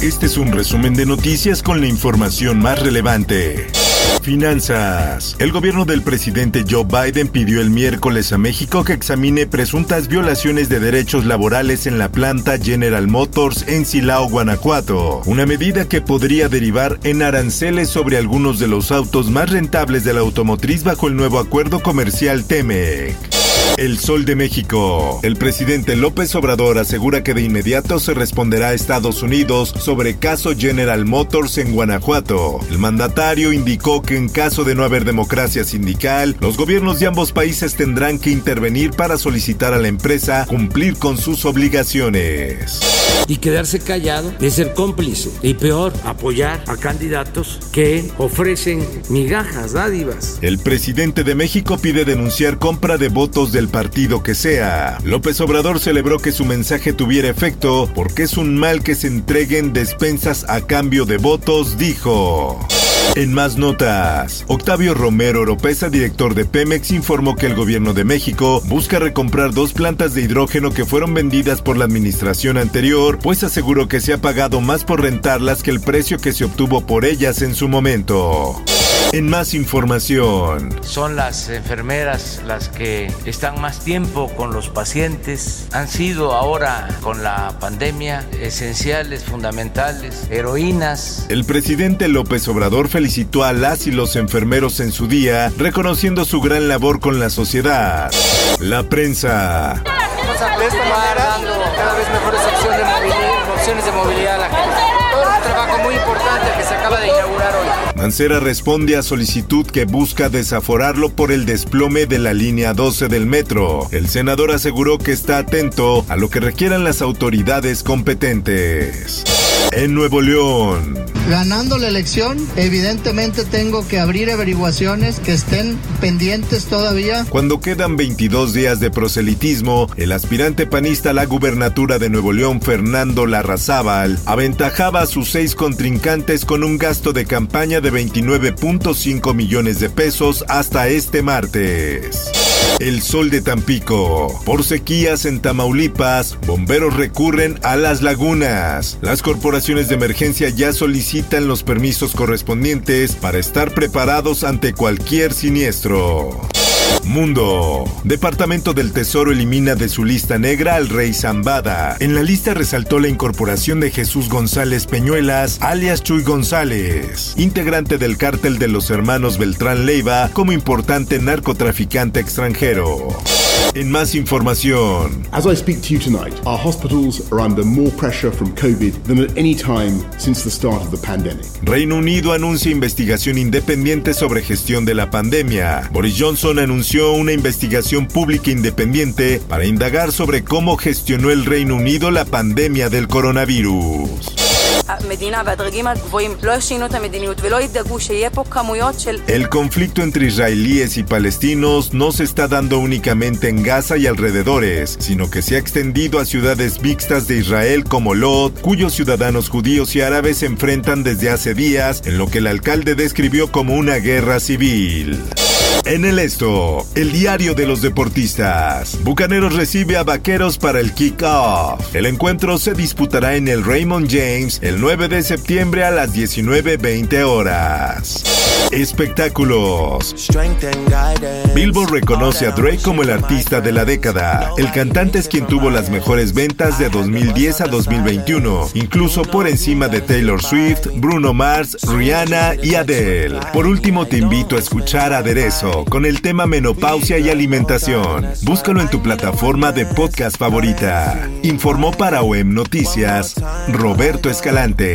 Este es un resumen de noticias con la información más relevante. Finanzas. El gobierno del presidente Joe Biden pidió el miércoles a México que examine presuntas violaciones de derechos laborales en la planta General Motors en Silao, Guanajuato. Una medida que podría derivar en aranceles sobre algunos de los autos más rentables de la automotriz bajo el nuevo acuerdo comercial TEMEC. El Sol de México. El presidente López Obrador asegura que de inmediato se responderá a Estados Unidos sobre caso General Motors en Guanajuato. El mandatario indicó que en caso de no haber democracia sindical, los gobiernos de ambos países tendrán que intervenir para solicitar a la empresa cumplir con sus obligaciones. Y quedarse callado es ser cómplice. Y peor, apoyar a candidatos que ofrecen migajas, dádivas. El presidente de México pide denunciar compra de votos del partido que sea. López Obrador celebró que su mensaje tuviera efecto porque es un mal que se entreguen despensas a cambio de votos, dijo. En más notas, Octavio Romero Oropesa, director de Pemex, informó que el gobierno de México busca recomprar dos plantas de hidrógeno que fueron vendidas por la administración anterior, pues aseguró que se ha pagado más por rentarlas que el precio que se obtuvo por ellas en su momento. En más información. Son las enfermeras las que están más tiempo con los pacientes. Han sido ahora con la pandemia esenciales, fundamentales, heroínas. El presidente López Obrador felicitó a las y los enfermeros en su día, reconociendo su gran labor con la sociedad. La prensa. De esta manera, cada vez mejores opciones de movilidad, opciones de movilidad a la gente. Todo un trabajo muy importante que se acaba de inaugurar hoy. Mancera responde a solicitud que busca desaforarlo por el desplome de la línea 12 del metro. El senador aseguró que está atento a lo que requieran las autoridades competentes. En Nuevo León. Ganando la elección, evidentemente tengo que abrir averiguaciones que estén pendientes todavía. Cuando quedan 22 días de proselitismo, el aspirante panista a la gubernatura de Nuevo León, Fernando Larrazábal, aventajaba a sus seis contrincantes con un gasto de campaña de 29.5 millones de pesos hasta este martes. El sol de Tampico. Por sequías en Tamaulipas, bomberos recurren a las lagunas. Las corporaciones de emergencia ya solicitan los permisos correspondientes para estar preparados ante cualquier siniestro. Mundo. Departamento del Tesoro elimina de su lista negra al rey Zambada. En la lista resaltó la incorporación de Jesús González Peñuelas, alias Chuy González, integrante del cártel de los hermanos Beltrán Leiva, como importante narcotraficante extranjero. En más información. As I speak to you tonight, our hospitals are under more pressure from COVID than at any time since the start of the pandemic. Reino Unido anuncia investigación independiente sobre gestión de la pandemia. Boris Johnson anunció una investigación pública independiente para indagar sobre cómo gestionó el Reino Unido la pandemia del coronavirus. El conflicto entre israelíes y palestinos no se está dando únicamente en Gaza y alrededores, sino que se ha extendido a ciudades mixtas de Israel como Lot, cuyos ciudadanos judíos y árabes se enfrentan desde hace días en lo que el alcalde describió como una guerra civil. En el esto, el diario de los deportistas. Bucaneros recibe a Vaqueros para el kick-off. El encuentro se disputará en el Raymond James el 9 de septiembre a las 19.20 horas. Espectáculos. Billboard reconoce a Drake como el artista de la década. El cantante es quien tuvo las mejores ventas de 2010 a 2021, incluso por encima de Taylor Swift, Bruno Mars, Rihanna y Adele. Por último, te invito a escuchar Aderezo con el tema menopausia y alimentación. Búscalo en tu plataforma de podcast favorita. Informó para OEM Noticias Roberto Escalante.